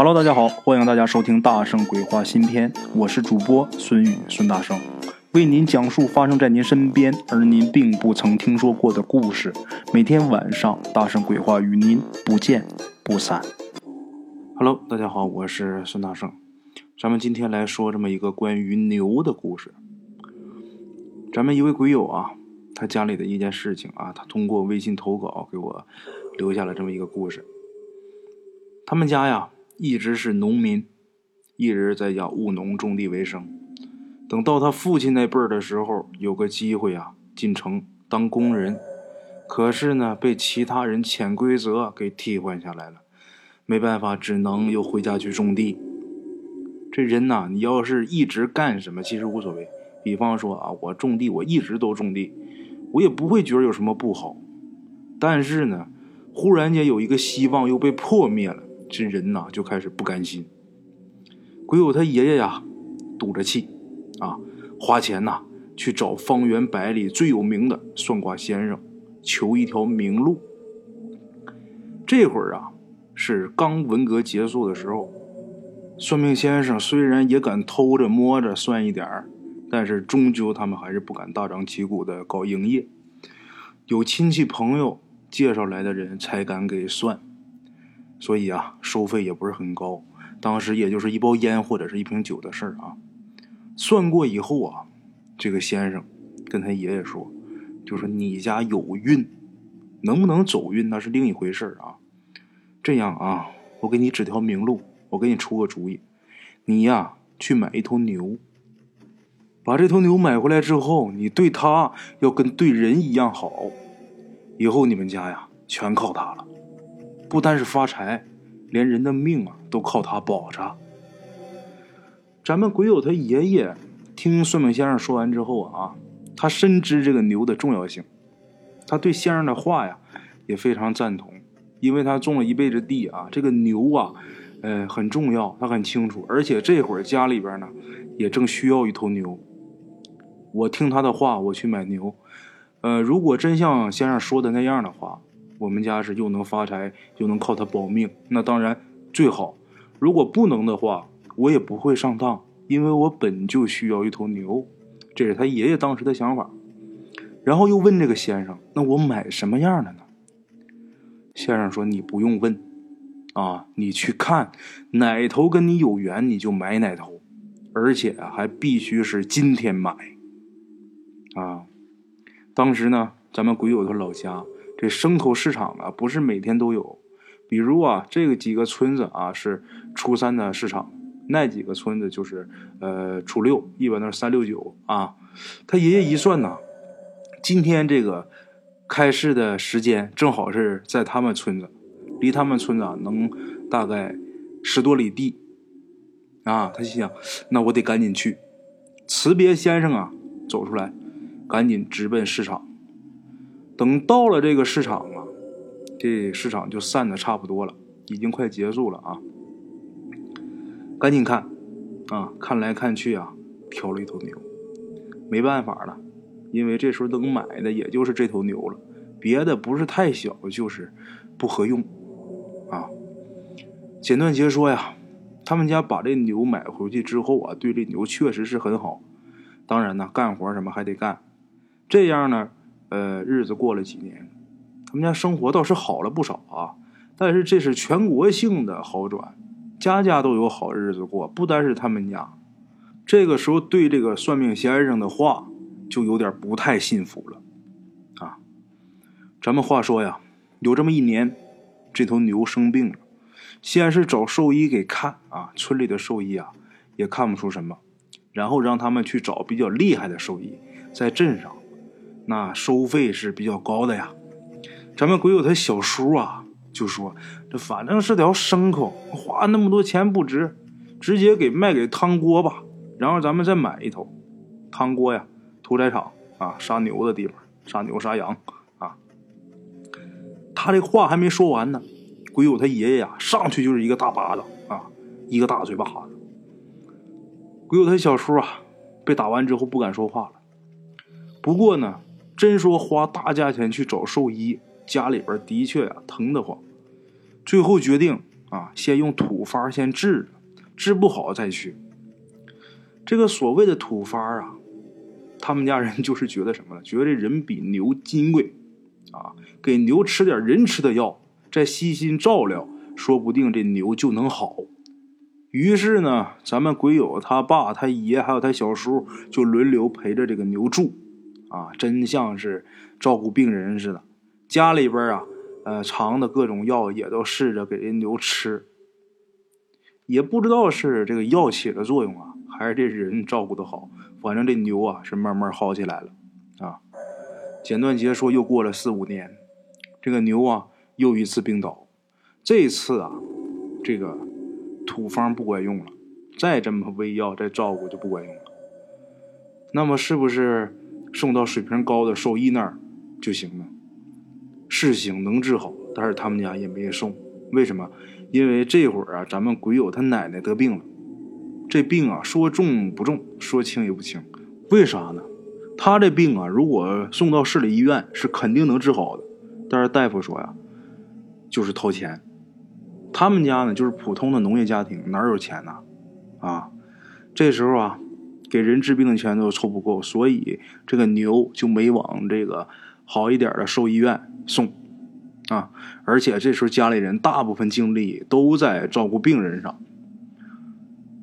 Hello，大家好，欢迎大家收听《大圣鬼话》新篇，我是主播孙宇孙大圣，为您讲述发生在您身边而您并不曾听说过的故事。每天晚上，《大圣鬼话》与您不见不散。Hello，大家好，我是孙大圣，咱们今天来说这么一个关于牛的故事。咱们一位鬼友啊，他家里的一件事情啊，他通过微信投稿给我留下了这么一个故事。他们家呀。一直是农民，一直在家务农种地为生。等到他父亲那辈儿的时候，有个机会啊，进城当工人，可是呢，被其他人潜规则给替换下来了。没办法，只能又回家去种地。这人呐，你要是一直干什么，其实无所谓。比方说啊，我种地，我一直都种地，我也不会觉得有什么不好。但是呢，忽然间有一个希望又被破灭了。这人呐就开始不甘心。鬼友他爷爷呀，赌着气，啊，花钱呐去找方圆百里最有名的算卦先生，求一条明路。这会儿啊，是刚文革结束的时候，算命先生虽然也敢偷着摸着算一点儿，但是终究他们还是不敢大张旗鼓的搞营业，有亲戚朋友介绍来的人才敢给算。所以啊，收费也不是很高，当时也就是一包烟或者是一瓶酒的事儿啊。算过以后啊，这个先生跟他爷爷说，就说你家有运，能不能走运那是另一回事啊。这样啊，我给你指条明路，我给你出个主意，你呀去买一头牛，把这头牛买回来之后，你对它要跟对人一样好，以后你们家呀全靠它了。不单是发财，连人的命啊都靠他保着。咱们鬼友他爷爷听算命先生说完之后啊，他深知这个牛的重要性，他对先生的话呀也非常赞同，因为他种了一辈子地啊，这个牛啊，呃很重要，他很清楚，而且这会儿家里边呢也正需要一头牛。我听他的话，我去买牛。呃，如果真像先生说的那样的话。我们家是又能发财又能靠它保命，那当然最好。如果不能的话，我也不会上当，因为我本就需要一头牛。这是他爷爷当时的想法。然后又问这个先生：“那我买什么样的呢？”先生说：“你不用问，啊，你去看哪头跟你有缘，你就买哪头，而且还必须是今天买。”啊，当时呢，咱们鬼友他老家。这牲口市场啊，不是每天都有。比如啊，这个几个村子啊是初三的市场，那几个村子就是呃初六，一般都是三六九啊。他爷爷一算呐，今天这个开市的时间正好是在他们村子，离他们村子啊能大概十多里地啊。他心想，那我得赶紧去。辞别先生啊，走出来，赶紧直奔市场。等到了这个市场啊，这市场就散的差不多了，已经快结束了啊。赶紧看，啊，看来看去啊，挑了一头牛，没办法了，因为这时候能买的也就是这头牛了，别的不是太小，就是不合用，啊。简短截说呀，他们家把这牛买回去之后啊，对这牛确实是很好，当然呢，干活什么还得干，这样呢。呃，日子过了几年，他们家生活倒是好了不少啊。但是这是全国性的好转，家家都有好日子过，不单是他们家。这个时候对这个算命先生的话就有点不太信服了啊。咱们话说呀，有这么一年，这头牛生病了，先是找兽医给看啊，村里的兽医啊也看不出什么，然后让他们去找比较厉害的兽医，在镇上。那收费是比较高的呀，咱们鬼友他小叔啊就说：“这反正是条牲口，花那么多钱不值，直接给卖给汤锅吧。然后咱们再买一头。汤锅呀，屠宰场啊，杀牛的地方，杀牛杀羊啊。”他这话还没说完呢，鬼友他爷爷呀上去就是一个大巴掌啊，一个大嘴巴子。鬼友他小叔啊被打完之后不敢说话了，不过呢。真说花大价钱去找兽医，家里边的确呀疼得慌。最后决定啊，先用土方先治了，治不好再去。这个所谓的土方啊，他们家人就是觉得什么呢？觉得人比牛金贵啊，给牛吃点人吃的药，再悉心照料，说不定这牛就能好。于是呢，咱们鬼友他爸、他爷还有他小叔就轮流陪着这个牛住，啊，真像是照顾病人似的。家里边啊，呃，藏的各种药也都试着给人牛吃。也不知道是这个药起了作用啊，还是这人照顾的好，反正这牛啊是慢慢好起来了。啊，简短结说，又过了四五年，这个牛啊又一次病倒，这次啊，这个。土方不管用了，再这么喂药、再照顾就不管用了。那么是不是送到水平高的兽医那儿就行了？是行，能治好，但是他们家也没送。为什么？因为这会儿啊，咱们鬼友他奶奶得病了。这病啊，说重不重，说轻也不轻。为啥呢？他这病啊，如果送到市里医院是肯定能治好的，但是大夫说呀，就是掏钱。他们家呢，就是普通的农业家庭，哪有钱呢？啊，这时候啊，给人治病的钱都凑不够，所以这个牛就没往这个好一点的兽医院送啊。而且这时候家里人大部分精力都在照顾病人上，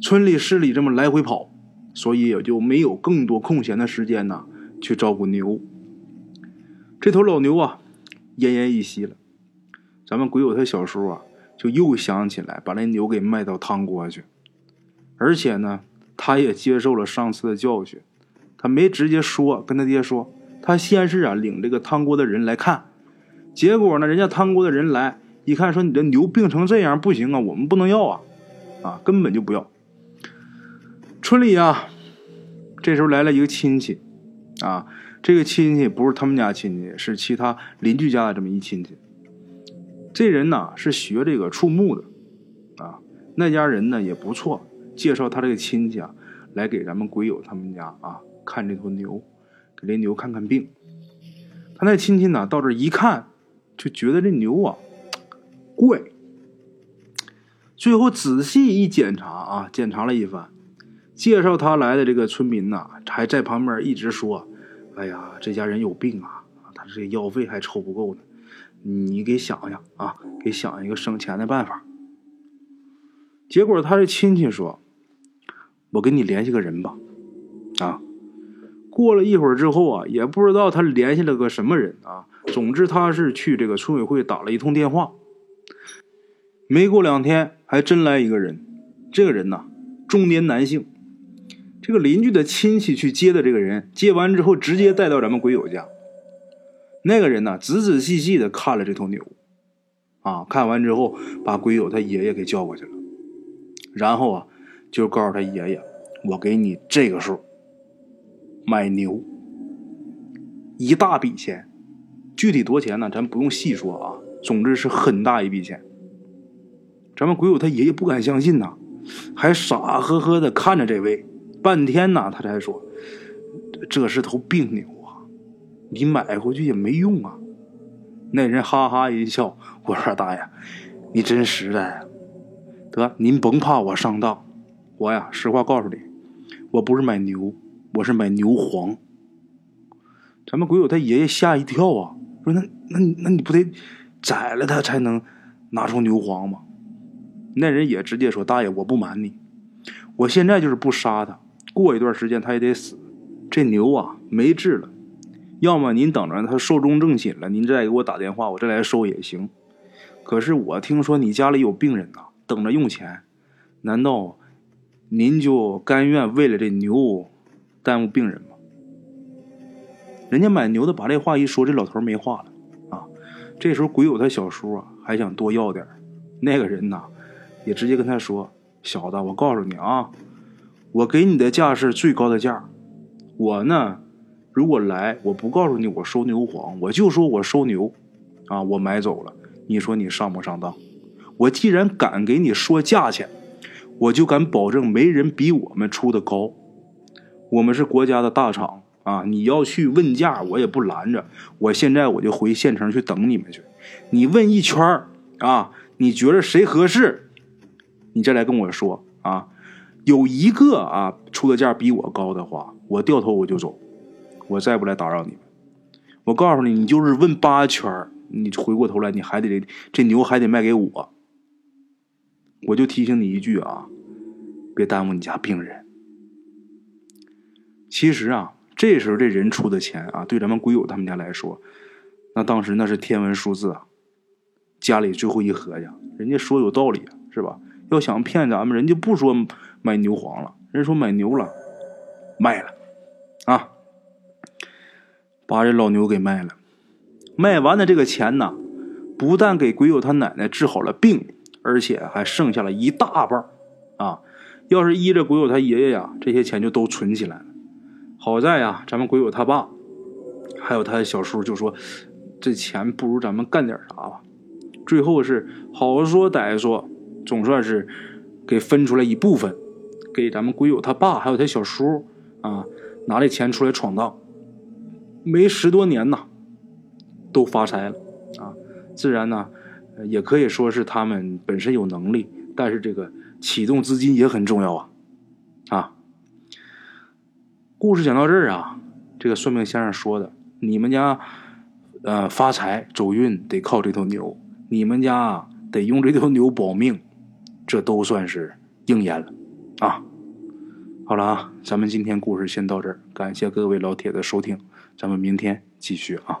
村里市里这么来回跑，所以也就没有更多空闲的时间呢去照顾牛。这头老牛啊，奄奄一息了。咱们鬼友他小叔啊。就又想起来把那牛给卖到汤锅去，而且呢，他也接受了上次的教训，他没直接说跟他爹说，他先是啊领这个汤锅的人来看，结果呢，人家汤锅的人来一看，说你这牛病成这样不行啊，我们不能要啊，啊，根本就不要。村里啊，这时候来了一个亲戚，啊，这个亲戚不是他们家亲戚，是其他邻居家的这么一亲戚。这人呢是学这个畜牧的，啊，那家人呢也不错，介绍他这个亲戚啊来给咱们鬼友他们家啊看这头牛，给这牛看看病。他那亲戚呢到这一看，就觉得这牛啊 怪。最后仔细一检查啊，检查了一番，介绍他来的这个村民呐还在旁边一直说：“哎呀，这家人有病啊，他这药费还凑不够呢。”你给想想啊，给想一个省钱的办法。结果他的亲戚说：“我给你联系个人吧。”啊，过了一会儿之后啊，也不知道他联系了个什么人啊。总之他是去这个村委会打了一通电话。没过两天，还真来一个人。这个人呢，中年男性。这个邻居的亲戚去接的这个人，接完之后直接带到咱们鬼友家。那个人呢，仔仔细细的看了这头牛，啊，看完之后，把鬼友他爷爷给叫过去了，然后啊，就告诉他爷爷：“我给你这个数，买牛，一大笔钱，具体多钱呢？咱不用细说啊，总之是很大一笔钱。”咱们鬼友他爷爷不敢相信呐，还傻呵呵的看着这位，半天呢，他才说：“这是头病牛啊。”你买回去也没用啊！那人哈哈一笑，我说：“大爷，你真实在！得，您甭怕我上当，我呀，实话告诉你，我不是买牛，我是买牛黄。”咱们鬼友他爷爷吓一跳啊，说：“那那那你不得宰了他才能拿出牛黄吗？”那人也直接说：“大爷，我不瞒你，我现在就是不杀他，过一段时间他也得死。这牛啊，没治了。”要么您等着他寿终正寝了，您再给我打电话，我再来收也行。可是我听说你家里有病人呐，等着用钱，难道您就甘愿为了这牛耽误病人吗？人家买牛的把这话一说，这老头没话了啊。这时候鬼友他小叔啊还想多要点那个人呐也直接跟他说：“小子，我告诉你啊，我给你的价是最高的价，我呢。”如果来，我不告诉你我收牛黄，我就说我收牛，啊，我买走了。你说你上不上当？我既然敢给你说价钱，我就敢保证没人比我们出的高。我们是国家的大厂啊！你要去问价，我也不拦着。我现在我就回县城去等你们去。你问一圈啊，你觉得谁合适，你再来跟我说啊。有一个啊出的价比我高的话，我掉头我就走，我再不来打扰你们。我告诉你，你就是问八圈你回过头来你还得这牛还得卖给我。我就提醒你一句啊，别耽误你家病人。其实啊，这时候这人出的钱啊，对咱们鬼友他们家来说，那当时那是天文数字啊。家里最后一合计，人家说有道理是吧？要想骗咱们，人家不说买牛黄了，人家说买牛了，卖了，啊，把这老牛给卖了。卖完的这个钱呢，不但给鬼友他奶奶治好了病，而且还剩下了一大半啊。要是依着鬼友他爷爷呀，这些钱就都存起来了。好在呀，咱们鬼友他爸，还有他小叔就说：“这钱不如咱们干点啥吧。”最后是好说歹说，总算是给分出来一部分，给咱们鬼友他爸还有他小叔啊，拿这钱出来闯荡，没十多年呐，都发财了啊！自然呢，也可以说是他们本身有能力，但是这个启动资金也很重要啊啊！故事讲到这儿啊，这个算命先生说的，你们家呃发财走运得靠这头牛，你们家得用这头牛保命，这都算是应验了啊。好了啊，咱们今天故事先到这儿，感谢各位老铁的收听，咱们明天继续啊。